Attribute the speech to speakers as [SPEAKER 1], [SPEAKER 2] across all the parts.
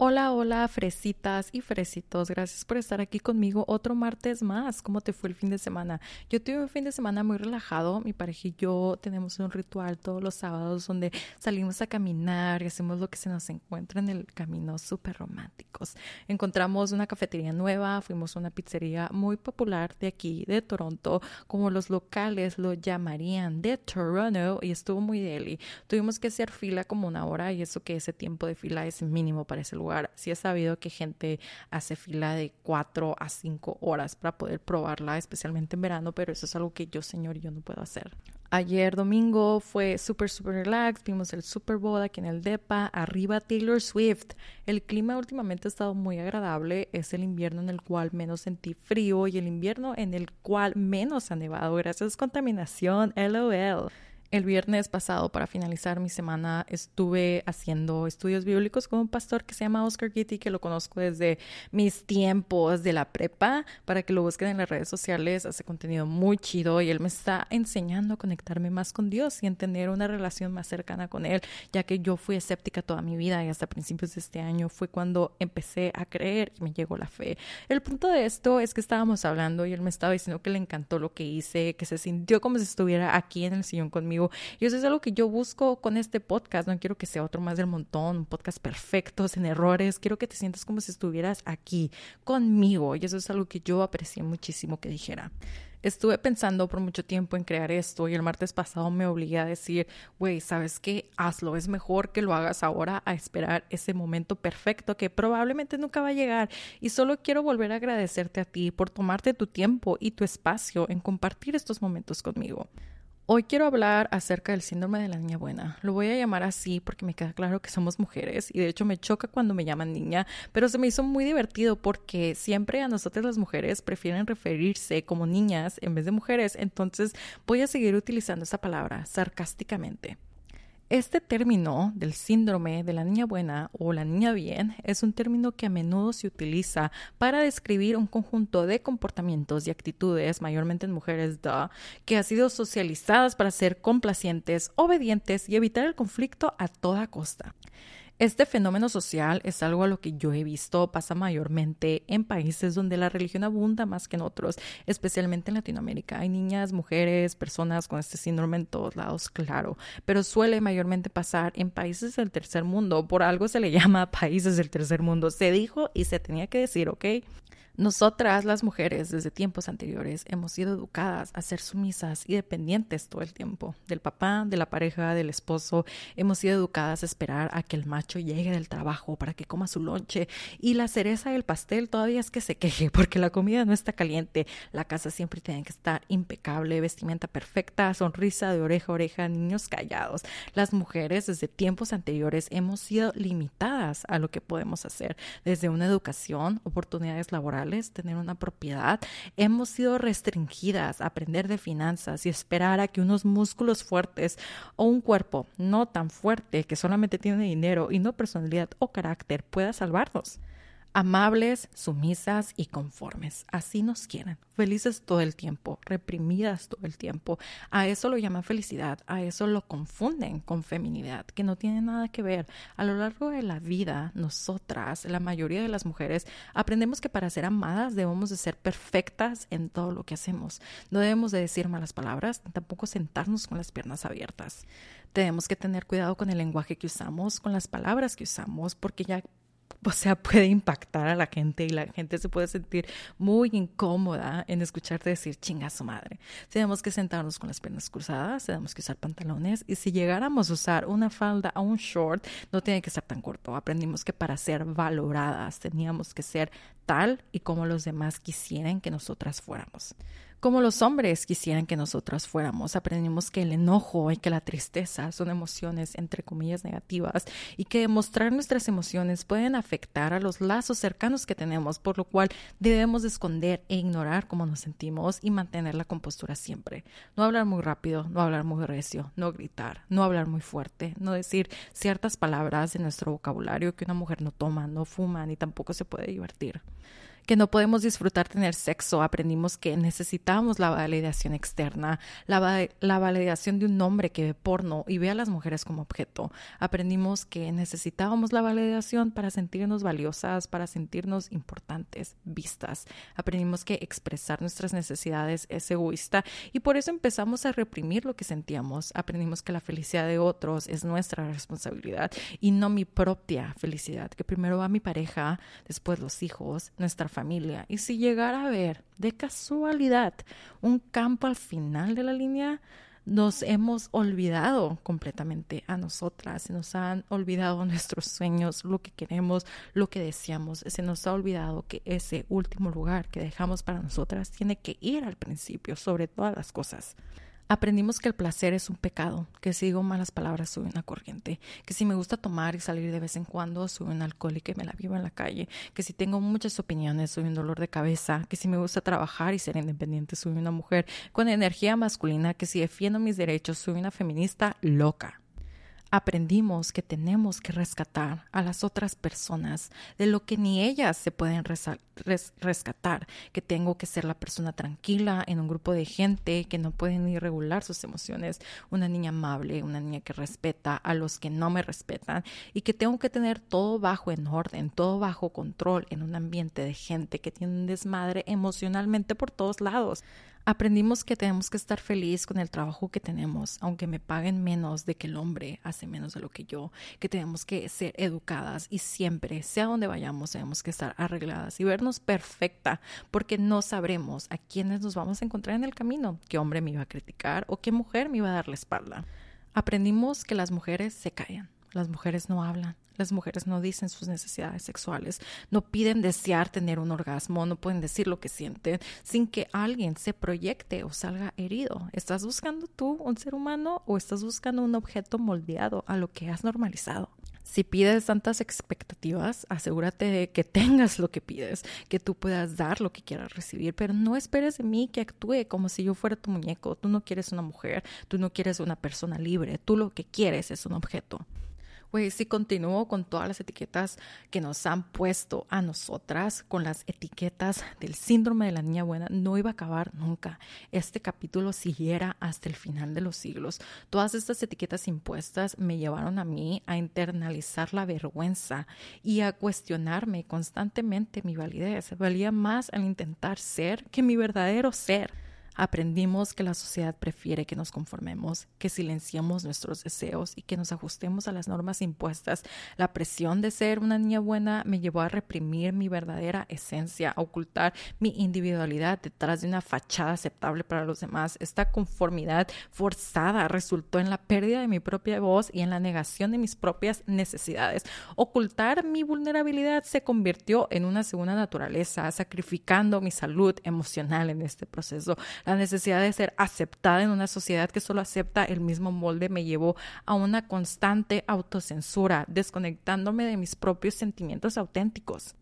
[SPEAKER 1] Hola, hola, fresitas y fresitos. Gracias por estar aquí conmigo otro martes más. ¿Cómo te fue el fin de semana? Yo tuve un fin de semana muy relajado. Mi pareja y yo tenemos un ritual todos los sábados donde salimos a caminar y hacemos lo que se nos encuentra en el camino, súper románticos. Encontramos una cafetería nueva, fuimos a una pizzería muy popular de aquí, de Toronto, como los locales lo llamarían, de Toronto, y estuvo muy deli. Tuvimos que hacer fila como una hora y eso que ese tiempo de fila es mínimo para ese lugar si he sabido que gente hace fila de cuatro a cinco horas para poder probarla, especialmente en verano, pero eso es algo que yo, señor, yo no puedo hacer. Ayer domingo fue súper, súper relax. Vimos el Super Bowl aquí en el DEPA. Arriba Taylor Swift. El clima últimamente ha estado muy agradable. Es el invierno en el cual menos sentí frío y el invierno en el cual menos ha nevado. Gracias contaminación. LOL. El viernes pasado, para finalizar mi semana, estuve haciendo estudios bíblicos con un pastor que se llama Oscar Gitty, que lo conozco desde mis tiempos de la prepa, para que lo busquen en las redes sociales. Hace contenido muy chido y él me está enseñando a conectarme más con Dios y a tener una relación más cercana con Él, ya que yo fui escéptica toda mi vida y hasta principios de este año fue cuando empecé a creer y me llegó la fe. El punto de esto es que estábamos hablando y él me estaba diciendo que le encantó lo que hice, que se sintió como si estuviera aquí en el sillón conmigo y eso es algo que yo busco con este podcast. No quiero que sea otro más del montón, un podcast perfecto, sin errores. Quiero que te sientas como si estuvieras aquí conmigo. Y eso es algo que yo aprecié muchísimo que dijera. Estuve pensando por mucho tiempo en crear esto y el martes pasado me obligué a decir, güey, ¿sabes qué? Hazlo, es mejor que lo hagas ahora a esperar ese momento perfecto que probablemente nunca va a llegar. Y solo quiero volver a agradecerte a ti por tomarte tu tiempo y tu espacio en compartir estos momentos conmigo. Hoy quiero hablar acerca del síndrome de la niña buena. Lo voy a llamar así porque me queda claro que somos mujeres y de hecho me choca cuando me llaman niña, pero se me hizo muy divertido porque siempre a nosotras las mujeres prefieren referirse como niñas en vez de mujeres, entonces voy a seguir utilizando esa palabra sarcásticamente. Este término del síndrome de la niña buena o la niña bien es un término que a menudo se utiliza para describir un conjunto de comportamientos y actitudes, mayormente en mujeres, que han sido socializadas para ser complacientes, obedientes y evitar el conflicto a toda costa. Este fenómeno social es algo a lo que yo he visto pasa mayormente en países donde la religión abunda más que en otros, especialmente en Latinoamérica. Hay niñas, mujeres, personas con este síndrome en todos lados, claro, pero suele mayormente pasar en países del tercer mundo. Por algo se le llama países del tercer mundo. Se dijo y se tenía que decir, ¿ok? Nosotras, las mujeres, desde tiempos anteriores, hemos sido educadas a ser sumisas y dependientes todo el tiempo, del papá, de la pareja, del esposo. Hemos sido educadas a esperar a que el macho llegue del trabajo para que coma su lonche. Y la cereza del pastel todavía es que se queje porque la comida no está caliente. La casa siempre tiene que estar impecable, vestimenta perfecta, sonrisa de oreja a oreja, niños callados. Las mujeres, desde tiempos anteriores, hemos sido limitadas a lo que podemos hacer, desde una educación, oportunidades laborales, tener una propiedad, hemos sido restringidas a aprender de finanzas y esperar a que unos músculos fuertes o un cuerpo no tan fuerte que solamente tiene dinero y no personalidad o carácter pueda salvarnos amables, sumisas y conformes. Así nos quieren, felices todo el tiempo, reprimidas todo el tiempo. A eso lo llaman felicidad, a eso lo confunden con feminidad, que no tiene nada que ver. A lo largo de la vida, nosotras, la mayoría de las mujeres, aprendemos que para ser amadas debemos de ser perfectas en todo lo que hacemos. No debemos de decir malas palabras, tampoco sentarnos con las piernas abiertas. Tenemos que tener cuidado con el lenguaje que usamos, con las palabras que usamos, porque ya o sea, puede impactar a la gente y la gente se puede sentir muy incómoda en escucharte decir chinga su madre. Tenemos que sentarnos con las piernas cruzadas, tenemos que usar pantalones y si llegáramos a usar una falda o un short, no tiene que ser tan corto. Aprendimos que para ser valoradas teníamos que ser tal y como los demás quisieran que nosotras fuéramos como los hombres quisieran que nosotras fuéramos. Aprendimos que el enojo y que la tristeza son emociones entre comillas negativas y que demostrar nuestras emociones pueden afectar a los lazos cercanos que tenemos, por lo cual debemos esconder e ignorar cómo nos sentimos y mantener la compostura siempre. No hablar muy rápido, no hablar muy recio, no gritar, no hablar muy fuerte, no decir ciertas palabras de nuestro vocabulario que una mujer no toma, no fuma ni tampoco se puede divertir. Que no podemos disfrutar tener sexo, aprendimos que necesitamos la validación externa, la, la, validación de un hombre que ve porno y ve a las mujeres como objeto. Aprendimos que necesitábamos la validación para sentirnos valiosas, para sentirnos importantes, vistas. Aprendimos que expresar nuestras necesidades es egoísta y por eso empezamos a reprimir lo que sentíamos. Aprendimos que la felicidad de otros es nuestra responsabilidad y no mi propia felicidad, que primero va mi pareja, después los hijos, nuestra familia Y si llegara a ver de casualidad un campo al final de la línea, nos hemos olvidado completamente a nosotras, se nos han olvidado nuestros sueños, lo que queremos, lo que deseamos, se nos ha olvidado que ese último lugar que dejamos para nosotras tiene que ir al principio sobre todas las cosas. Aprendimos que el placer es un pecado, que si digo malas palabras soy una corriente, que si me gusta tomar y salir de vez en cuando soy un alcohólico y me la vivo en la calle, que si tengo muchas opiniones soy un dolor de cabeza, que si me gusta trabajar y ser independiente soy una mujer con energía masculina, que si defiendo mis derechos soy una feminista loca aprendimos que tenemos que rescatar a las otras personas de lo que ni ellas se pueden rescatar, que tengo que ser la persona tranquila en un grupo de gente que no pueden ni regular sus emociones, una niña amable, una niña que respeta a los que no me respetan y que tengo que tener todo bajo en orden, todo bajo control en un ambiente de gente que tiene un desmadre emocionalmente por todos lados. Aprendimos que tenemos que estar feliz con el trabajo que tenemos, aunque me paguen menos de que el hombre hace menos de lo que yo, que tenemos que ser educadas y siempre, sea donde vayamos, tenemos que estar arregladas y vernos perfecta, porque no sabremos a quiénes nos vamos a encontrar en el camino, qué hombre me iba a criticar o qué mujer me iba a dar la espalda. Aprendimos que las mujeres se callan, las mujeres no hablan, las mujeres no dicen sus necesidades sexuales, no piden desear tener un orgasmo, no pueden decir lo que sienten sin que alguien se proyecte o salga herido. ¿Estás buscando tú un ser humano o estás buscando un objeto moldeado a lo que has normalizado? Si pides tantas expectativas, asegúrate de que tengas lo que pides, que tú puedas dar lo que quieras recibir, pero no esperes de mí que actúe como si yo fuera tu muñeco. Tú no quieres una mujer, tú no quieres una persona libre, tú lo que quieres es un objeto. Güey, si continúo con todas las etiquetas que nos han puesto a nosotras, con las etiquetas del síndrome de la niña buena, no iba a acabar nunca. Este capítulo siguiera hasta el final de los siglos. Todas estas etiquetas impuestas me llevaron a mí a internalizar la vergüenza y a cuestionarme constantemente mi validez. Valía más al intentar ser que mi verdadero ser. Aprendimos que la sociedad prefiere que nos conformemos, que silenciemos nuestros deseos y que nos ajustemos a las normas impuestas. La presión de ser una niña buena me llevó a reprimir mi verdadera esencia, a ocultar mi individualidad detrás de una fachada aceptable para los demás. Esta conformidad forzada resultó en la pérdida de mi propia voz y en la negación de mis propias necesidades. Ocultar mi vulnerabilidad se convirtió en una segunda naturaleza, sacrificando mi salud emocional en este proceso. La necesidad de ser aceptada en una sociedad que solo acepta el mismo molde me llevó a una constante autocensura, desconectándome de mis propios sentimientos auténticos.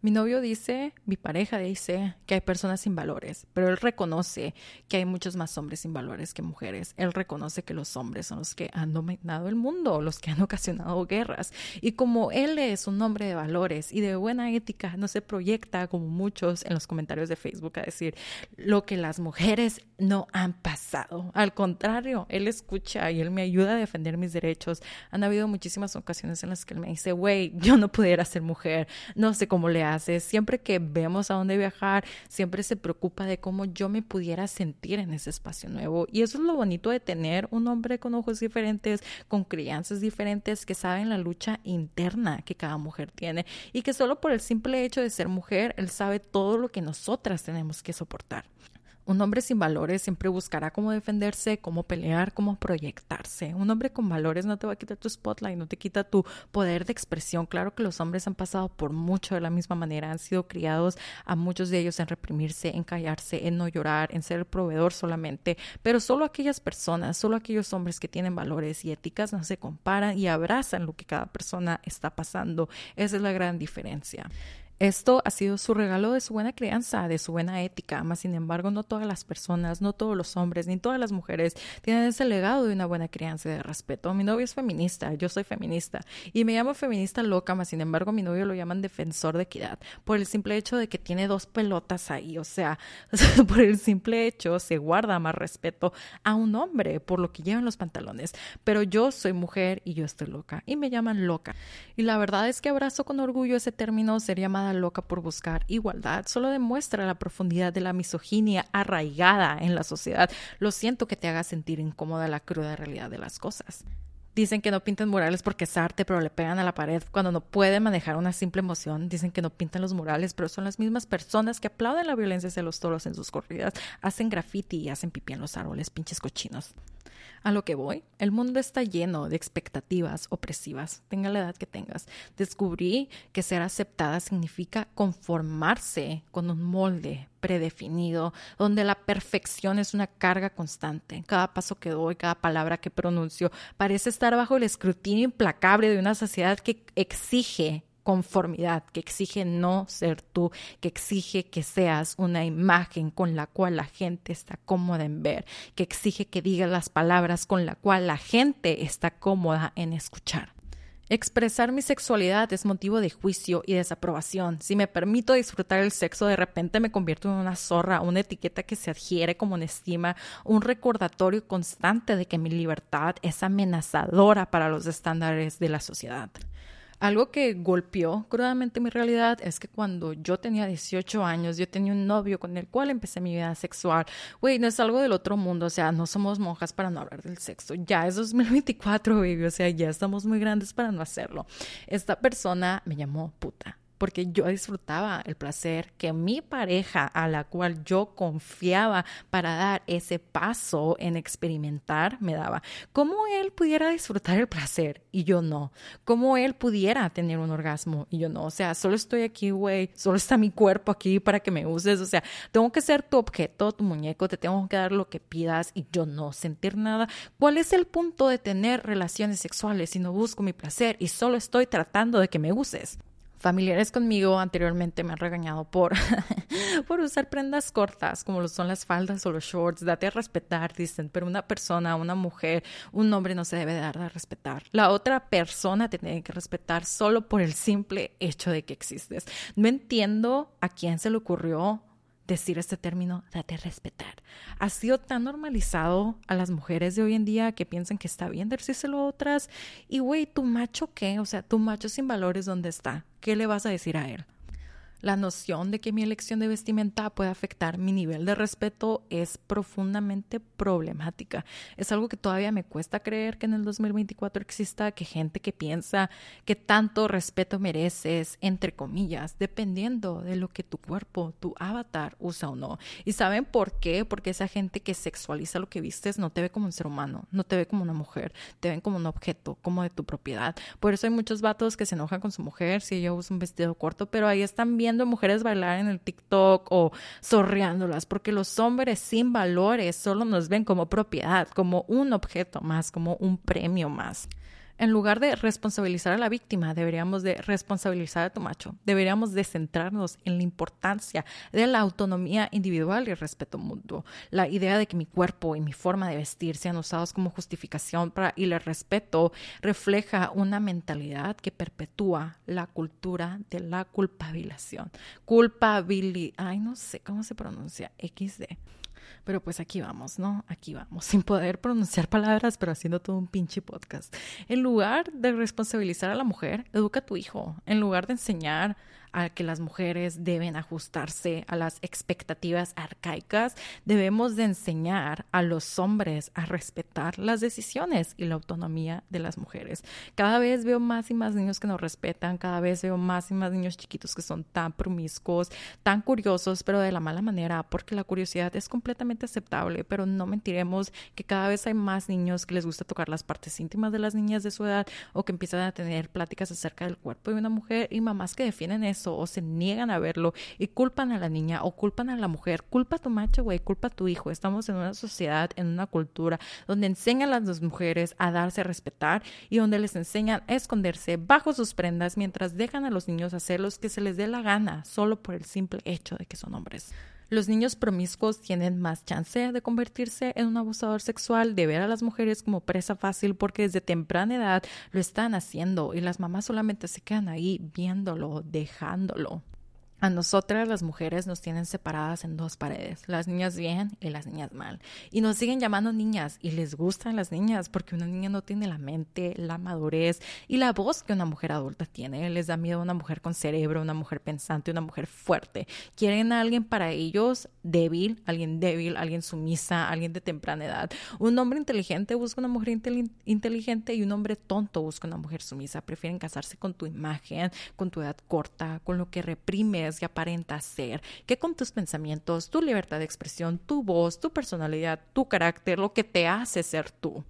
[SPEAKER 1] Mi novio dice, mi pareja dice que hay personas sin valores, pero él reconoce que hay muchos más hombres sin valores que mujeres. Él reconoce que los hombres son los que han dominado el mundo, los que han ocasionado guerras. Y como él es un hombre de valores y de buena ética, no se proyecta como muchos en los comentarios de Facebook a decir lo que las mujeres no han pasado. Al contrario, él escucha y él me ayuda a defender mis derechos. Han habido muchísimas ocasiones en las que él me dice, güey, yo no pudiera ser mujer, no sé cómo le siempre que vemos a dónde viajar, siempre se preocupa de cómo yo me pudiera sentir en ese espacio nuevo. Y eso es lo bonito de tener un hombre con ojos diferentes, con crianzas diferentes, que saben la lucha interna que cada mujer tiene y que solo por el simple hecho de ser mujer, él sabe todo lo que nosotras tenemos que soportar. Un hombre sin valores siempre buscará cómo defenderse, cómo pelear, cómo proyectarse. Un hombre con valores no te va a quitar tu spotlight, no te quita tu poder de expresión. Claro que los hombres han pasado por mucho de la misma manera, han sido criados a muchos de ellos en reprimirse, en callarse, en no llorar, en ser el proveedor solamente, pero solo aquellas personas, solo aquellos hombres que tienen valores y éticas no se comparan y abrazan lo que cada persona está pasando. Esa es la gran diferencia. Esto ha sido su regalo de su buena crianza, de su buena ética, mas sin embargo no todas las personas, no todos los hombres, ni todas las mujeres tienen ese legado de una buena crianza y de respeto. Mi novio es feminista, yo soy feminista y me llamo feminista loca, mas sin embargo mi novio lo llaman defensor de equidad por el simple hecho de que tiene dos pelotas ahí, o sea, por el simple hecho se guarda más respeto a un hombre por lo que llevan los pantalones, pero yo soy mujer y yo estoy loca y me llaman loca. Y la verdad es que abrazo con orgullo ese término ser llamada loca por buscar igualdad solo demuestra la profundidad de la misoginia arraigada en la sociedad. Lo siento que te haga sentir incómoda la cruda realidad de las cosas. Dicen que no pintan murales porque es arte, pero le pegan a la pared cuando no pueden manejar una simple emoción. Dicen que no pintan los murales, pero son las mismas personas que aplauden la violencia hacia los toros en sus corridas, hacen graffiti y hacen pipí en los árboles, pinches cochinos. A lo que voy, el mundo está lleno de expectativas opresivas, tenga la edad que tengas. Descubrí que ser aceptada significa conformarse con un molde predefinido, donde la perfección es una carga constante. Cada paso que doy, cada palabra que pronuncio, parece estar bajo el escrutinio implacable de una sociedad que exige conformidad, que exige no ser tú, que exige que seas una imagen con la cual la gente está cómoda en ver, que exige que digas las palabras con la cual la gente está cómoda en escuchar. Expresar mi sexualidad es motivo de juicio y desaprobación. Si me permito disfrutar el sexo, de repente me convierto en una zorra, una etiqueta que se adhiere como una estima, un recordatorio constante de que mi libertad es amenazadora para los estándares de la sociedad. Algo que golpeó crudamente mi realidad es que cuando yo tenía 18 años, yo tenía un novio con el cual empecé mi vida sexual. Güey, no es algo del otro mundo, o sea, no somos monjas para no hablar del sexo. Ya es 2024, baby, o sea, ya estamos muy grandes para no hacerlo. Esta persona me llamó puta porque yo disfrutaba el placer que mi pareja a la cual yo confiaba para dar ese paso en experimentar me daba. ¿Cómo él pudiera disfrutar el placer y yo no? ¿Cómo él pudiera tener un orgasmo y yo no? O sea, solo estoy aquí, güey, solo está mi cuerpo aquí para que me uses. O sea, tengo que ser tu objeto, tu muñeco, te tengo que dar lo que pidas y yo no sentir nada. ¿Cuál es el punto de tener relaciones sexuales si no busco mi placer y solo estoy tratando de que me uses? Familiares conmigo anteriormente me han regañado por, por usar prendas cortas, como lo son las faldas o los shorts. Date a respetar, dicen, pero una persona, una mujer, un hombre no se debe dar a respetar. La otra persona te tiene que respetar solo por el simple hecho de que existes. No entiendo a quién se le ocurrió decir este término, date respetar. Ha sido tan normalizado a las mujeres de hoy en día que piensan que está bien decírselo a otras. Y güey, tu macho qué? O sea, tu macho sin valores, ¿dónde está? ¿Qué le vas a decir a él? La noción de que mi elección de vestimenta puede afectar mi nivel de respeto es profundamente problemática. Es algo que todavía me cuesta creer que en el 2024 exista que gente que piensa que tanto respeto mereces, entre comillas, dependiendo de lo que tu cuerpo, tu avatar usa o no. ¿Y saben por qué? Porque esa gente que sexualiza lo que vistes no te ve como un ser humano, no te ve como una mujer, te ven como un objeto, como de tu propiedad. Por eso hay muchos vatos que se enojan con su mujer si ella usa un vestido corto, pero ahí están bien viendo mujeres bailar en el TikTok o sorreándolas, porque los hombres sin valores solo nos ven como propiedad, como un objeto más, como un premio más. En lugar de responsabilizar a la víctima, deberíamos de responsabilizar a tu macho. Deberíamos de centrarnos en la importancia de la autonomía individual y el respeto mutuo. La idea de que mi cuerpo y mi forma de vestir sean usados como justificación para y el respeto refleja una mentalidad que perpetúa la cultura de la culpabilización. Culpabilidad, ay no sé cómo se pronuncia, XD. Pero pues aquí vamos, ¿no? Aquí vamos, sin poder pronunciar palabras, pero haciendo todo un pinche podcast. En lugar de responsabilizar a la mujer, educa a tu hijo. En lugar de enseñar a que las mujeres deben ajustarse a las expectativas arcaicas, debemos de enseñar a los hombres a respetar las decisiones y la autonomía de las mujeres. Cada vez veo más y más niños que nos respetan, cada vez veo más y más niños chiquitos que son tan promiscuos, tan curiosos, pero de la mala manera, porque la curiosidad es completamente aceptable, pero no mentiremos que cada vez hay más niños que les gusta tocar las partes íntimas de las niñas de su edad o que empiezan a tener pláticas acerca del cuerpo de una mujer y mamás que defienden eso o se niegan a verlo y culpan a la niña o culpan a la mujer, culpa a tu macho, güey, culpa a tu hijo. Estamos en una sociedad, en una cultura donde enseñan a las mujeres a darse a respetar y donde les enseñan a esconderse bajo sus prendas mientras dejan a los niños hacer lo que se les dé la gana solo por el simple hecho de que son hombres. Los niños promiscuos tienen más chance de convertirse en un abusador sexual, de ver a las mujeres como presa fácil porque desde temprana edad lo están haciendo y las mamás solamente se quedan ahí viéndolo, dejándolo. A nosotras las mujeres nos tienen separadas en dos paredes, las niñas bien y las niñas mal. Y nos siguen llamando niñas y les gustan las niñas porque una niña no tiene la mente, la madurez y la voz que una mujer adulta tiene. Les da miedo una mujer con cerebro, una mujer pensante, una mujer fuerte. Quieren a alguien para ellos débil, alguien débil, alguien sumisa, alguien de temprana edad. Un hombre inteligente busca una mujer inteligente y un hombre tonto busca una mujer sumisa. Prefieren casarse con tu imagen, con tu edad corta, con lo que reprime que aparenta ser, que con tus pensamientos, tu libertad de expresión, tu voz, tu personalidad, tu carácter, lo que te hace ser tú.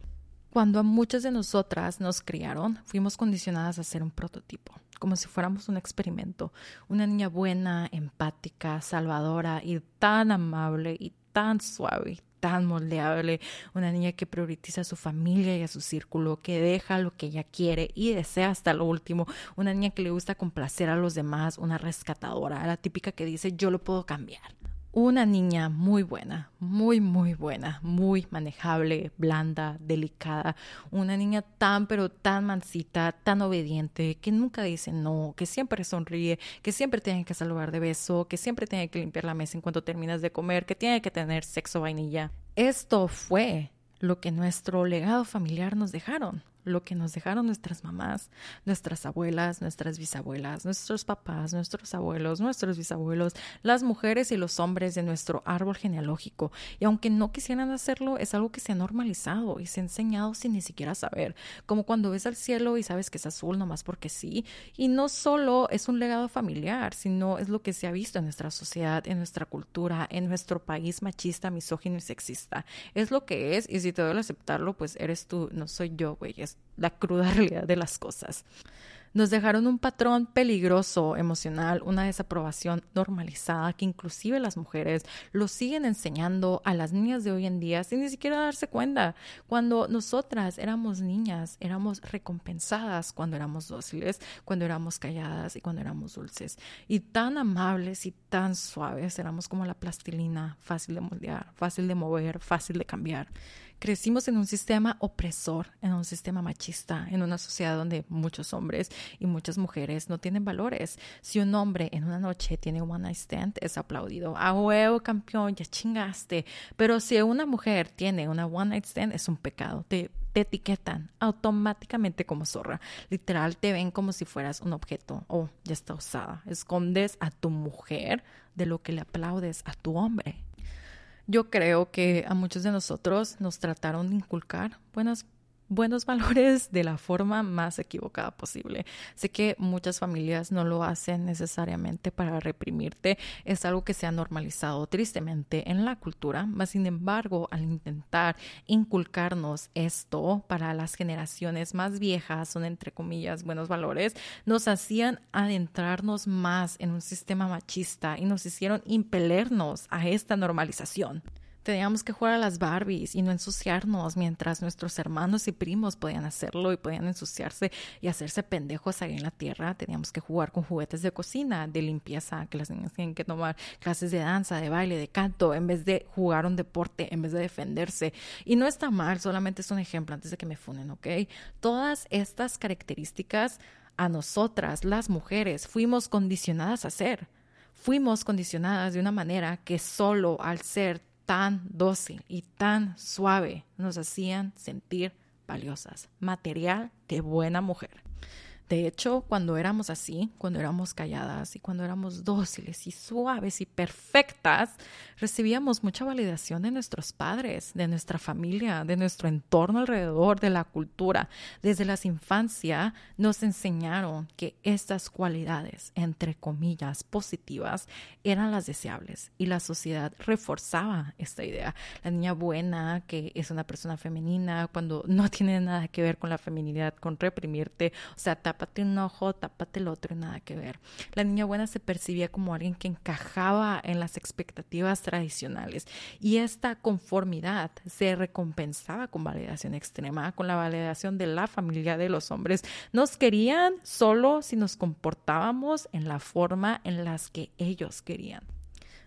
[SPEAKER 1] Cuando a muchas de nosotras nos criaron, fuimos condicionadas a ser un prototipo, como si fuéramos un experimento, una niña buena, empática, salvadora y tan amable y tan suave, tan moldeable, una niña que prioriza a su familia y a su círculo, que deja lo que ella quiere y desea hasta lo último, una niña que le gusta complacer a los demás, una rescatadora, la típica que dice yo lo puedo cambiar una niña muy buena, muy, muy buena, muy manejable, blanda, delicada, una niña tan, pero tan mansita, tan obediente, que nunca dice no, que siempre sonríe, que siempre tiene que saludar de beso, que siempre tiene que limpiar la mesa en cuanto terminas de comer, que tiene que tener sexo vainilla. Esto fue lo que nuestro legado familiar nos dejaron lo que nos dejaron nuestras mamás, nuestras abuelas, nuestras bisabuelas, nuestros papás, nuestros abuelos, nuestros bisabuelos, las mujeres y los hombres de nuestro árbol genealógico. Y aunque no quisieran hacerlo, es algo que se ha normalizado y se ha enseñado sin ni siquiera saber. Como cuando ves al cielo y sabes que es azul nomás porque sí. Y no solo es un legado familiar, sino es lo que se ha visto en nuestra sociedad, en nuestra cultura, en nuestro país machista, misógino y sexista. Es lo que es y si te duele aceptarlo, pues eres tú, no soy yo, güey, la cruda realidad de las cosas. Nos dejaron un patrón peligroso emocional, una desaprobación normalizada que inclusive las mujeres lo siguen enseñando a las niñas de hoy en día sin ni siquiera darse cuenta. Cuando nosotras éramos niñas, éramos recompensadas cuando éramos dóciles, cuando éramos calladas y cuando éramos dulces. Y tan amables y tan suaves, éramos como la plastilina, fácil de moldear, fácil de mover, fácil de cambiar. Crecimos en un sistema opresor, en un sistema machista, en una sociedad donde muchos hombres y muchas mujeres no tienen valores. Si un hombre en una noche tiene un one night stand, es aplaudido. A huevo, campeón, ya chingaste. Pero si una mujer tiene una one night stand, es un pecado. Te, te etiquetan automáticamente como zorra. Literal, te ven como si fueras un objeto. Oh, ya está usada. Escondes a tu mujer de lo que le aplaudes a tu hombre. Yo creo que a muchos de nosotros nos trataron de inculcar buenas buenos valores de la forma más equivocada posible. Sé que muchas familias no lo hacen necesariamente para reprimirte, es algo que se ha normalizado tristemente en la cultura, mas sin embargo, al intentar inculcarnos esto para las generaciones más viejas, son entre comillas buenos valores, nos hacían adentrarnos más en un sistema machista y nos hicieron impelernos a esta normalización. Teníamos que jugar a las Barbies y no ensuciarnos mientras nuestros hermanos y primos podían hacerlo y podían ensuciarse y hacerse pendejos ahí en la tierra. Teníamos que jugar con juguetes de cocina, de limpieza, que las niñas tienen que tomar clases de danza, de baile, de canto, en vez de jugar un deporte, en vez de defenderse. Y no está mal, solamente es un ejemplo antes de que me funen, ¿ok? Todas estas características a nosotras, las mujeres, fuimos condicionadas a hacer. Fuimos condicionadas de una manera que solo al ser tan dócil y tan suave nos hacían sentir valiosas, material de buena mujer. De hecho, cuando éramos así, cuando éramos calladas y cuando éramos dóciles y suaves y perfectas, recibíamos mucha validación de nuestros padres, de nuestra familia, de nuestro entorno alrededor, de la cultura. Desde la infancia nos enseñaron que estas cualidades, entre comillas, positivas, eran las deseables y la sociedad reforzaba esta idea. La niña buena, que es una persona femenina, cuando no tiene nada que ver con la feminidad, con reprimirte, o sea, tápate un ojo, tápate el otro y nada que ver. La niña buena se percibía como alguien que encajaba en las expectativas tradicionales y esta conformidad se recompensaba con validación extrema, con la validación de la familia de los hombres. Nos querían solo si nos comportábamos en la forma en las que ellos querían.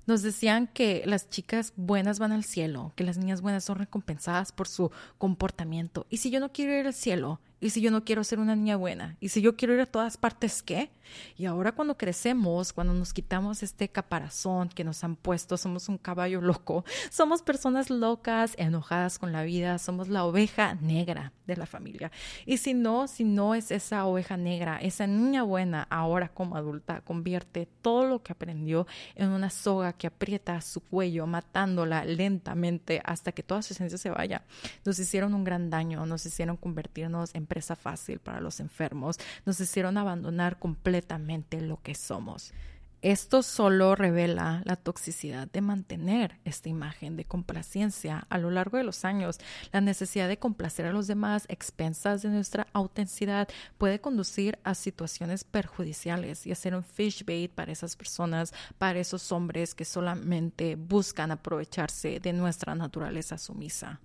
[SPEAKER 1] Nos decían que las chicas buenas van al cielo, que las niñas buenas son recompensadas por su comportamiento. Y si yo no quiero ir al cielo, y si yo no quiero ser una niña buena, y si yo quiero ir a todas partes, ¿qué? Y ahora cuando crecemos, cuando nos quitamos este caparazón que nos han puesto, somos un caballo loco, somos personas locas, enojadas con la vida, somos la oveja negra de la familia. Y si no, si no es esa oveja negra, esa niña buena, ahora como adulta, convierte todo lo que aprendió en una soga que aprieta su cuello, matándola lentamente hasta que toda su esencia se vaya. Nos hicieron un gran daño, nos hicieron convertirnos en fácil para los enfermos, nos hicieron abandonar completamente lo que somos. Esto solo revela la toxicidad de mantener esta imagen de complacencia a lo largo de los años. La necesidad de complacer a los demás, expensas de nuestra autenticidad, puede conducir a situaciones perjudiciales y hacer un fish bait para esas personas, para esos hombres que solamente buscan aprovecharse de nuestra naturaleza sumisa.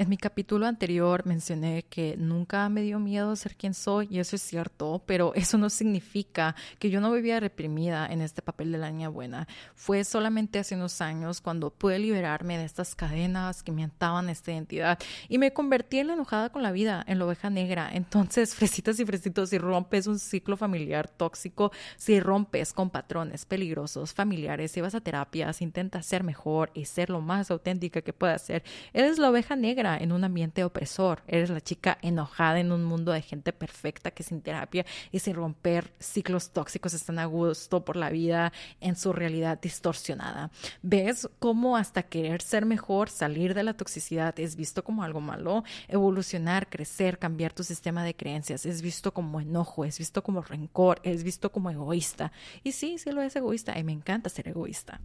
[SPEAKER 1] En mi capítulo anterior mencioné que nunca me dio miedo ser quien soy y eso es cierto, pero eso no significa que yo no vivía reprimida en este papel de la niña buena. Fue solamente hace unos años cuando pude liberarme de estas cadenas que me ataban esta identidad y me convertí en la enojada con la vida, en la oveja negra. Entonces, fresitas y fresitos, si rompes un ciclo familiar tóxico, si rompes con patrones peligrosos familiares, si vas a terapias, intenta ser mejor y ser lo más auténtica que puedas ser, eres la oveja negra en un ambiente opresor. Eres la chica enojada en un mundo de gente perfecta que sin terapia y sin romper ciclos tóxicos están a gusto por la vida en su realidad distorsionada. ¿Ves cómo hasta querer ser mejor, salir de la toxicidad es visto como algo malo? Evolucionar, crecer, cambiar tu sistema de creencias es visto como enojo, es visto como rencor, es visto como egoísta. Y sí, sí lo es egoísta y me encanta ser egoísta.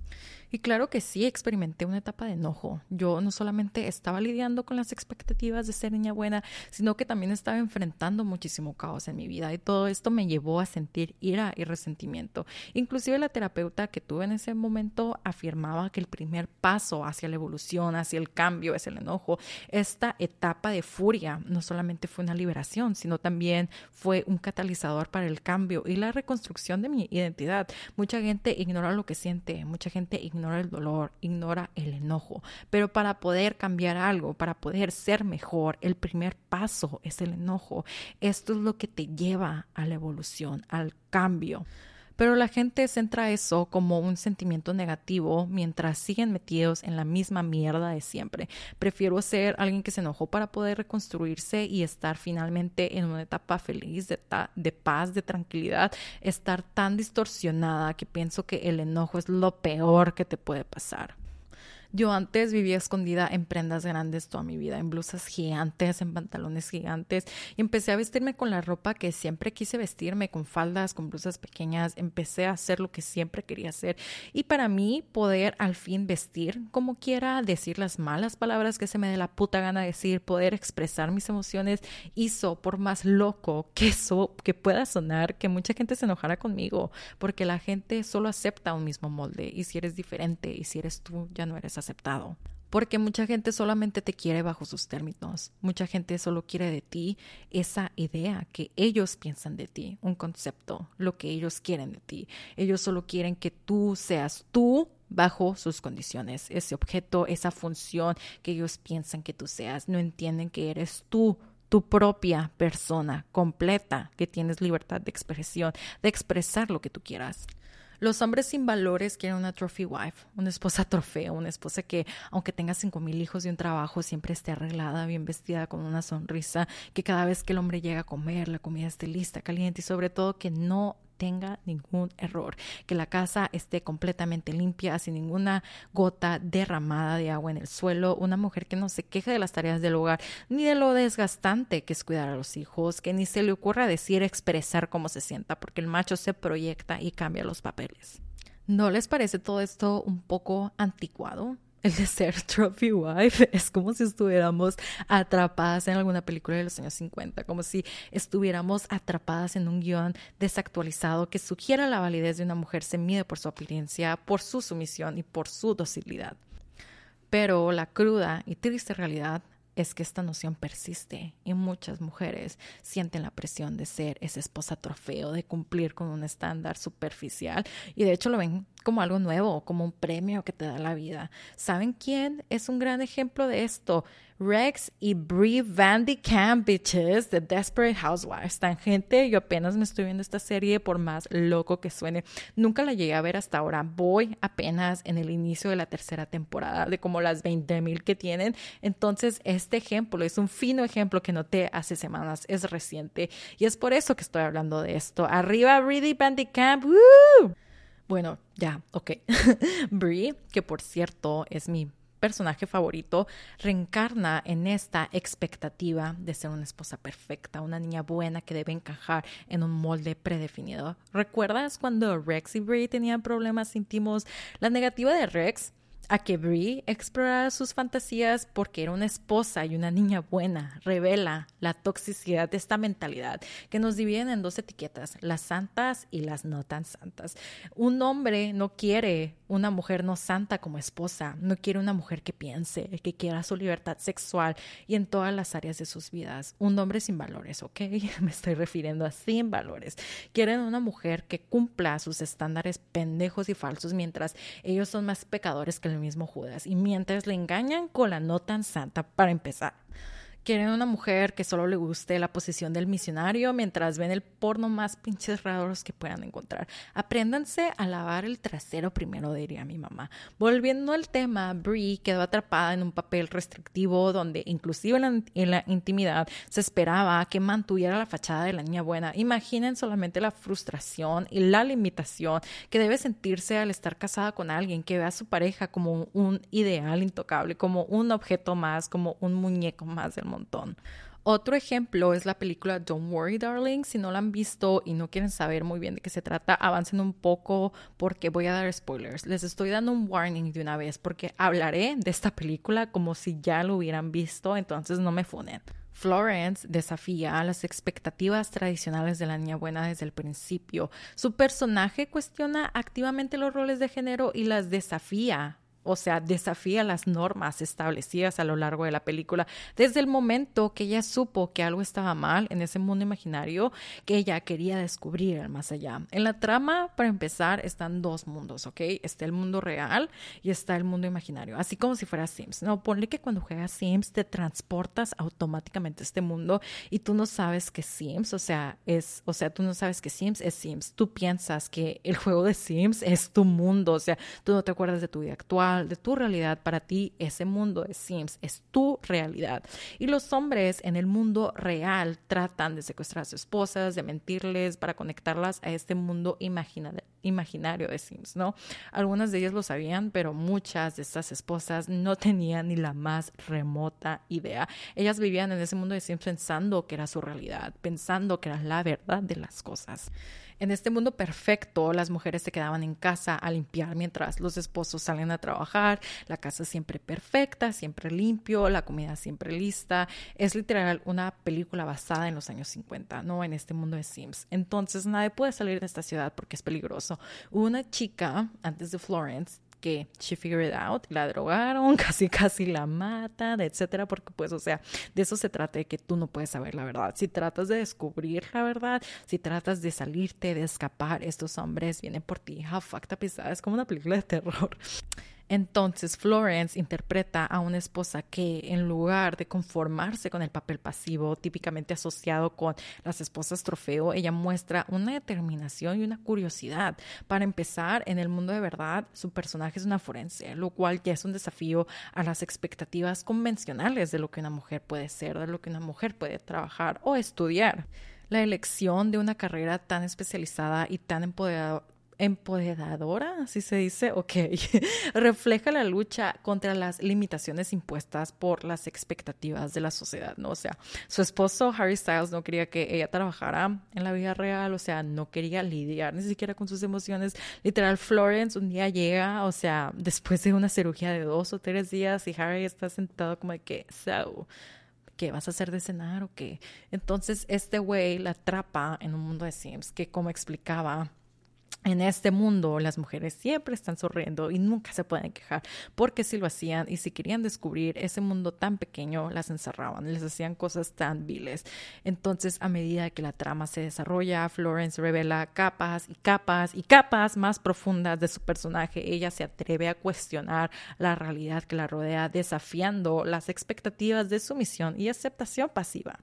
[SPEAKER 1] Y claro que sí, experimenté una etapa de enojo. Yo no solamente estaba lidiando con las expectativas de ser niña buena, sino que también estaba enfrentando muchísimo caos en mi vida y todo esto me llevó a sentir ira y resentimiento. Inclusive la terapeuta que tuve en ese momento afirmaba que el primer paso hacia la evolución, hacia el cambio, es el enojo. Esta etapa de furia no solamente fue una liberación, sino también fue un catalizador para el cambio y la reconstrucción de mi identidad. Mucha gente ignora lo que siente, mucha gente ignora el dolor, ignora el enojo, pero para poder cambiar algo, para poder ser mejor, el primer paso es el enojo. Esto es lo que te lleva a la evolución, al cambio. Pero la gente centra eso como un sentimiento negativo mientras siguen metidos en la misma mierda de siempre. Prefiero ser alguien que se enojó para poder reconstruirse y estar finalmente en una etapa feliz, de, de paz, de tranquilidad, estar tan distorsionada que pienso que el enojo es lo peor que te puede pasar. Yo antes vivía escondida en prendas grandes toda mi vida, en blusas gigantes, en pantalones gigantes, y empecé a vestirme con la ropa que siempre quise vestirme, con faldas, con blusas pequeñas, empecé a hacer lo que siempre quería hacer. Y para mí, poder al fin vestir como quiera, decir las malas palabras que se me dé la puta gana decir, poder expresar mis emociones, hizo, por más loco que eso que pueda sonar, que mucha gente se enojara conmigo, porque la gente solo acepta un mismo molde, y si eres diferente, y si eres tú, ya no eres así aceptado. Porque mucha gente solamente te quiere bajo sus términos. Mucha gente solo quiere de ti esa idea que ellos piensan de ti, un concepto, lo que ellos quieren de ti. Ellos solo quieren que tú seas tú bajo sus condiciones, ese objeto, esa función que ellos piensan que tú seas. No entienden que eres tú tu propia persona completa, que tienes libertad de expresión, de expresar lo que tú quieras. Los hombres sin valores quieren una trophy wife, una esposa trofeo, una esposa que, aunque tenga cinco mil hijos y un trabajo, siempre esté arreglada, bien vestida, con una sonrisa, que cada vez que el hombre llega a comer, la comida esté lista, caliente y sobre todo que no tenga ningún error, que la casa esté completamente limpia, sin ninguna gota derramada de agua en el suelo, una mujer que no se queje de las tareas del hogar, ni de lo desgastante que es cuidar a los hijos, que ni se le ocurra decir, expresar cómo se sienta, porque el macho se proyecta y cambia los papeles. ¿No les parece todo esto un poco anticuado? El de ser trophy wife es como si estuviéramos atrapadas en alguna película de los años 50, como si estuviéramos atrapadas en un guion desactualizado que sugiera la validez de una mujer se mide por su apariencia, por su sumisión y por su docilidad. Pero la cruda y triste realidad es que esta noción persiste y muchas mujeres sienten la presión de ser esa esposa trofeo, de cumplir con un estándar superficial y de hecho lo ven como algo nuevo, como un premio que te da la vida. ¿Saben quién es un gran ejemplo de esto? Rex y Brie Van de Camp, bitches, de Desperate Housewives. Tan gente, yo apenas me estoy viendo esta serie por más loco que suene. Nunca la llegué a ver hasta ahora. Voy apenas en el inicio de la tercera temporada, de como las 20 mil que tienen. Entonces, este ejemplo es un fino ejemplo que noté hace semanas. Es reciente. Y es por eso que estoy hablando de esto. Arriba, Brie Van de Camp. ¡Woo! Bueno, ya, ok. Brie, que por cierto es mi personaje favorito, reencarna en esta expectativa de ser una esposa perfecta, una niña buena que debe encajar en un molde predefinido. ¿Recuerdas cuando Rex y Brie tenían problemas íntimos? La negativa de Rex a que Brie explorara sus fantasías porque era una esposa y una niña buena, revela la toxicidad de esta mentalidad que nos dividen en dos etiquetas, las santas y las no tan santas. Un hombre no quiere una mujer no santa como esposa, no quiere una mujer que piense, que quiera su libertad sexual y en todas las áreas de sus vidas. Un hombre sin valores, ¿ok? Me estoy refiriendo a sin valores. Quieren una mujer que cumpla sus estándares pendejos y falsos mientras ellos son más pecadores que el mismo Judas y mientras le engañan con la no tan santa para empezar. Quieren una mujer que solo le guste la posición del misionario mientras ven el porno más pinches raros que puedan encontrar. Apréndanse a lavar el trasero primero, diría mi mamá. Volviendo al tema, Brie quedó atrapada en un papel restrictivo donde inclusive en la, intimidad se esperaba que mantuviera la fachada de la niña buena. Imaginen solamente la frustración y la limitación que debe sentirse al estar casada con alguien que ve a su pareja como un ideal intocable, como un objeto más, como un muñeco más del mundo Otro ejemplo es la película Don't Worry Darling. Si no la han visto y no quieren saber muy bien de qué se trata, avancen un poco porque voy a dar spoilers. Les estoy dando un warning de una vez porque hablaré de esta película como si ya lo hubieran visto, entonces no me funen. Florence desafía las expectativas tradicionales de la niña buena desde el principio. Su personaje cuestiona activamente los roles de género y las desafía o sea, desafía las normas establecidas a lo largo de la película. Desde el momento que ella supo que algo estaba mal en ese mundo imaginario, que ella quería descubrir el más allá. En la trama, para empezar, están dos mundos, ¿ok? Está el mundo real y está el mundo imaginario, así como si fuera Sims. No, ponle que cuando juegas Sims te transportas automáticamente a este mundo y tú no sabes que Sims, o sea, es, o sea, tú no sabes que Sims es Sims. Tú piensas que el juego de Sims es tu mundo, o sea, tú no te acuerdas de tu vida actual de tu realidad, para ti ese mundo de Sims es tu realidad. Y los hombres en el mundo real tratan de secuestrar a sus esposas, de mentirles para conectarlas a este mundo imaginario de Sims, ¿no? Algunas de ellas lo sabían, pero muchas de estas esposas no tenían ni la más remota idea. Ellas vivían en ese mundo de Sims pensando que era su realidad, pensando que era la verdad de las cosas. En este mundo perfecto, las mujeres se quedaban en casa a limpiar mientras los esposos salen a trabajar, la casa siempre perfecta, siempre limpio, la comida siempre lista. Es literal una película basada en los años 50, ¿no? En este mundo de Sims. Entonces nadie puede salir de esta ciudad porque es peligroso. Una chica, antes de Florence, que she figured it out, la drogaron, casi casi la matan, etcétera, porque pues, o sea, de eso se trata de que tú no puedes saber la verdad. Si tratas de descubrir la verdad, si tratas de salirte, de escapar, estos hombres vienen por ti. How fucked up Es como una película de terror. Entonces Florence interpreta a una esposa que en lugar de conformarse con el papel pasivo típicamente asociado con las esposas trofeo, ella muestra una determinación y una curiosidad. Para empezar, en el mundo de verdad, su personaje es una forense, lo cual ya es un desafío a las expectativas convencionales de lo que una mujer puede ser, de lo que una mujer puede trabajar o estudiar. La elección de una carrera tan especializada y tan empoderada empoderadora, así se dice, ok, refleja la lucha contra las limitaciones impuestas por las expectativas de la sociedad, ¿no? O sea, su esposo Harry Styles no quería que ella trabajara en la vida real, o sea, no quería lidiar ni siquiera con sus emociones. Literal, Florence un día llega, o sea, después de una cirugía de dos o tres días y Harry está sentado como de que, so, ¿qué vas a hacer de cenar o qué? Entonces, este güey la atrapa en un mundo de Sims que, como explicaba, en este mundo las mujeres siempre están sonriendo y nunca se pueden quejar, porque si lo hacían y si querían descubrir ese mundo tan pequeño, las encerraban, les hacían cosas tan viles. Entonces, a medida que la trama se desarrolla, Florence revela capas y capas y capas más profundas de su personaje. Ella se atreve a cuestionar la realidad que la rodea, desafiando las expectativas de sumisión y aceptación pasiva.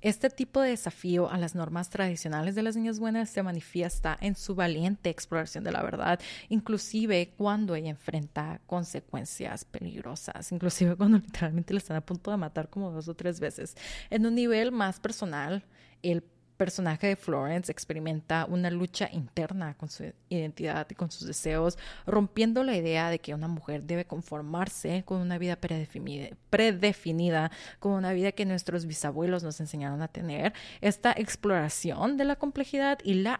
[SPEAKER 1] Este tipo de desafío a las normas tradicionales de las niñas buenas se manifiesta en su valiente exploración de la verdad, inclusive cuando ella enfrenta consecuencias peligrosas, inclusive cuando literalmente le están a punto de matar como dos o tres veces. En un nivel más personal, el personaje de Florence experimenta una lucha interna con su identidad y con sus deseos, rompiendo la idea de que una mujer debe conformarse con una vida predefinida, predefinida con una vida que nuestros bisabuelos nos enseñaron a tener. Esta exploración de la complejidad y la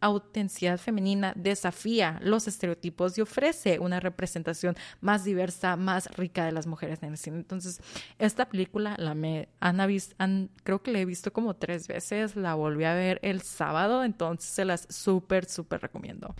[SPEAKER 1] autenticidad femenina desafía los estereotipos y ofrece una representación más diversa, más rica de las mujeres en el cine. Entonces, esta película la me han, han creo que la he visto como tres veces volví a ver el sábado, entonces se las súper, súper recomiendo.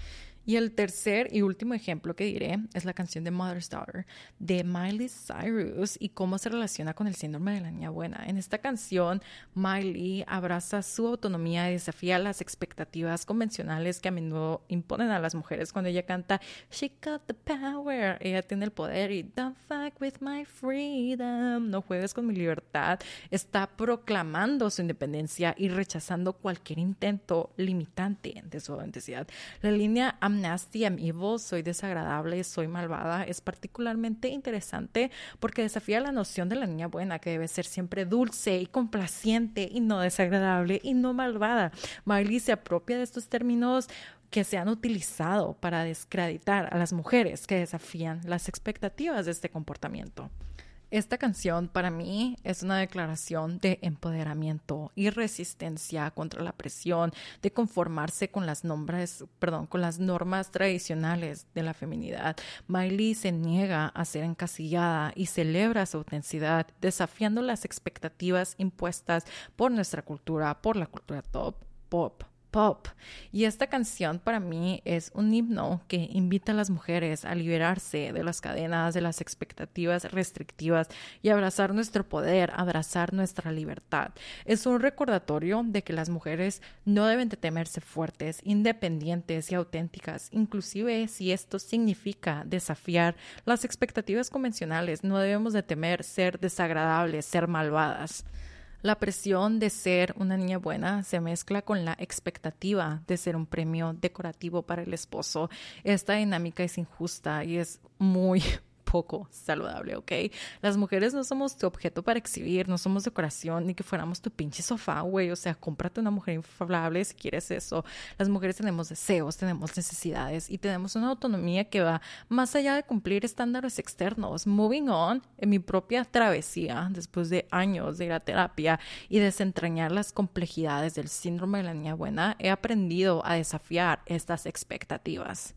[SPEAKER 1] Y el tercer y último ejemplo que diré es la canción de Mother's Daughter de Miley Cyrus y cómo se relaciona con el síndrome de la niña buena. En esta canción, Miley abraza su autonomía y desafía las expectativas convencionales que a menudo imponen a las mujeres cuando ella canta She got the power. Ella tiene el poder y Don't fuck with my freedom. No juegues con mi libertad. Está proclamando su independencia y rechazando cualquier intento limitante de su autenticidad. La línea nasty, I'm evil, soy desagradable, soy malvada, es particularmente interesante porque desafía la noción de la niña buena, que debe ser siempre dulce y complaciente y no desagradable y no malvada. Miley se apropia de estos términos que se han utilizado para descreditar a las mujeres que desafían las expectativas de este comportamiento. Esta canción para mí es una declaración de empoderamiento y resistencia contra la presión de conformarse con las nombres, perdón, con las normas tradicionales de la feminidad. Miley se niega a ser encasillada y celebra su autenticidad, desafiando las expectativas impuestas por nuestra cultura, por la cultura top, pop, pop. Y esta canción para mí es un himno que invita a las mujeres a liberarse de las cadenas, de las expectativas restrictivas y abrazar nuestro poder, abrazar nuestra libertad. Es un recordatorio de que las mujeres no deben de temerse fuertes, independientes y auténticas, inclusive si esto significa desafiar las expectativas convencionales. No debemos de temer ser desagradables, ser malvadas. La presión de ser una niña buena se mezcla con la expectativa de ser un premio decorativo para el esposo. Esta dinámica es injusta y es muy, poco saludable, ¿ok? Las mujeres no somos tu objeto para exhibir, no somos decoración, ni que fuéramos tu pinche sofá, güey. O sea, cómprate una mujer inflable si quieres eso. Las mujeres tenemos deseos, tenemos necesidades y tenemos una autonomía que va más allá de cumplir estándares externos. Moving on, en mi propia travesía, después de años de ir a terapia y desentrañar las complejidades del síndrome de la niña buena, he aprendido a desafiar estas expectativas.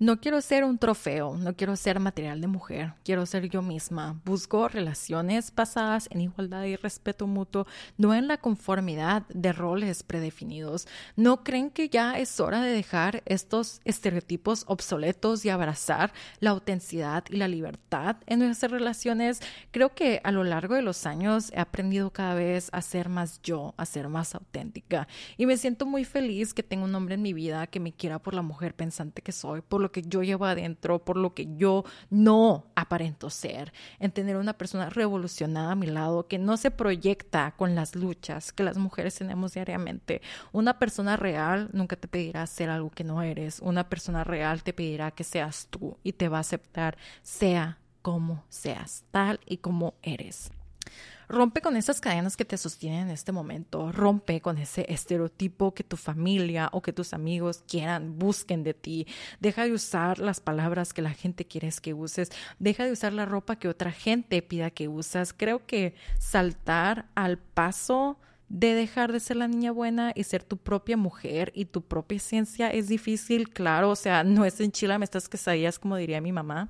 [SPEAKER 1] No quiero ser un trofeo, no quiero ser material de mujer, quiero ser yo misma. Busco relaciones basadas en igualdad y respeto mutuo, no en la conformidad de roles predefinidos. ¿No creen que ya es hora de dejar estos estereotipos obsoletos y abrazar la autenticidad y la libertad en nuestras relaciones? Creo que a lo largo de los años he aprendido cada vez a ser más yo, a ser más auténtica. Y me siento muy feliz que tengo un hombre en mi vida que me quiera por la mujer pensante que soy, por lo que yo llevo adentro, por lo que yo no aparento ser, en tener una persona revolucionada a mi lado que no se proyecta con las luchas que las mujeres tenemos diariamente. Una persona real nunca te pedirá ser algo que no eres. Una persona real te pedirá que seas tú y te va a aceptar, sea como seas, tal y como eres. Rompe con esas cadenas que te sostienen en este momento. Rompe con ese estereotipo que tu familia o que tus amigos quieran, busquen de ti. Deja de usar las palabras que la gente quiere que uses. Deja de usar la ropa que otra gente pida que usas. Creo que saltar al paso de dejar de ser la niña buena y ser tu propia mujer y tu propia esencia es difícil, claro, o sea, no es en me estas quesadillas como diría mi mamá,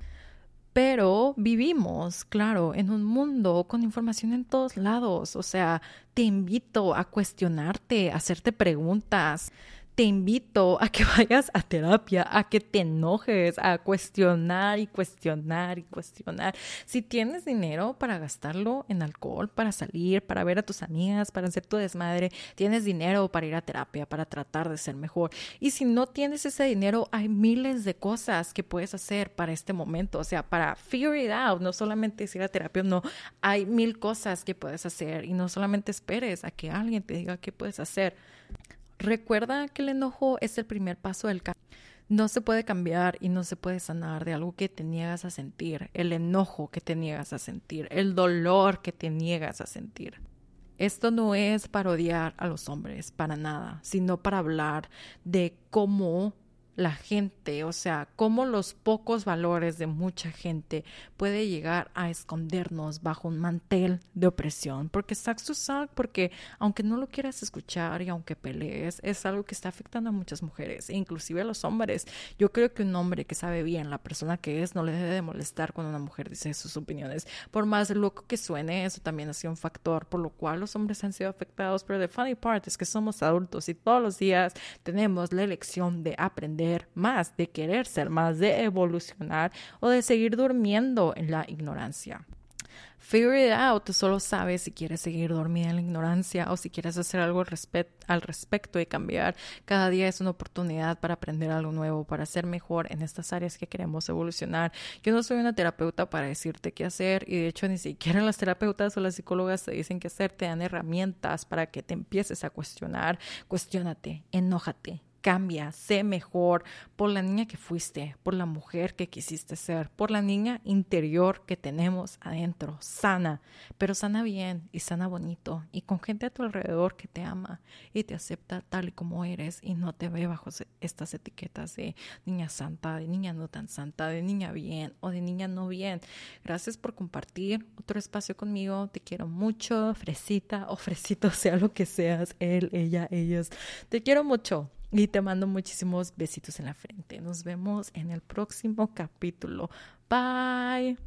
[SPEAKER 1] pero vivimos, claro, en un mundo con información en todos lados. O sea, te invito a cuestionarte, a hacerte preguntas te invito a que vayas a terapia, a que te enojes, a cuestionar y cuestionar y cuestionar. Si tienes dinero para gastarlo en alcohol, para salir, para ver a tus amigas, para hacer tu desmadre, tienes dinero para ir a terapia, para tratar de ser mejor. Y si no tienes ese dinero, hay miles de cosas que puedes hacer para este momento, o sea, para figure it out, no solamente ir a terapia, no, hay mil cosas que puedes hacer y no solamente esperes a que alguien te diga qué puedes hacer. Recuerda que el enojo es el primer paso del cambio. No se puede cambiar y no se puede sanar de algo que te niegas a sentir, el enojo que te niegas a sentir, el dolor que te niegas a sentir. Esto no es para odiar a los hombres, para nada, sino para hablar de cómo la gente, o sea, cómo los pocos valores de mucha gente puede llegar a escondernos bajo un mantel de opresión, porque sucks to porque aunque no lo quieras escuchar y aunque pelees, es algo que está afectando a muchas mujeres, e inclusive a los hombres. Yo creo que un hombre que sabe bien la persona que es no le debe de molestar cuando una mujer dice sus opiniones, por más loco que suene, eso también ha sido un factor por lo cual los hombres han sido afectados, pero the funny part es que somos adultos y todos los días tenemos la elección de aprender más, de querer ser más, de evolucionar o de seguir durmiendo en la ignorancia. Figure it out, tú solo sabes si quieres seguir dormida en la ignorancia o si quieres hacer algo al, respecto y cambiar. Cada día es una oportunidad para aprender algo nuevo, para ser mejor en estas áreas que queremos evolucionar. Yo no soy una terapeuta para decirte qué hacer y de hecho ni siquiera las terapeutas o las psicólogas te dicen qué hacer, te dan herramientas para que te empieces a cuestionar. Cuestiónate, enójate, cambia, sé mejor por la niña que fuiste, por la mujer que quisiste ser, por la niña interior que tenemos adentro, sana, pero sana bien y sana bonito y con gente a tu alrededor que te ama y te acepta tal y como eres y no te ve bajo estas etiquetas de niña santa, de niña no tan santa, de niña bien o de niña no bien. Gracias por compartir otro espacio conmigo, te quiero mucho, fresita o sea lo que seas, él, ella, ellos, te quiero mucho. Y te mando muchísimos besitos en la frente. Nos vemos en el próximo capítulo. Bye.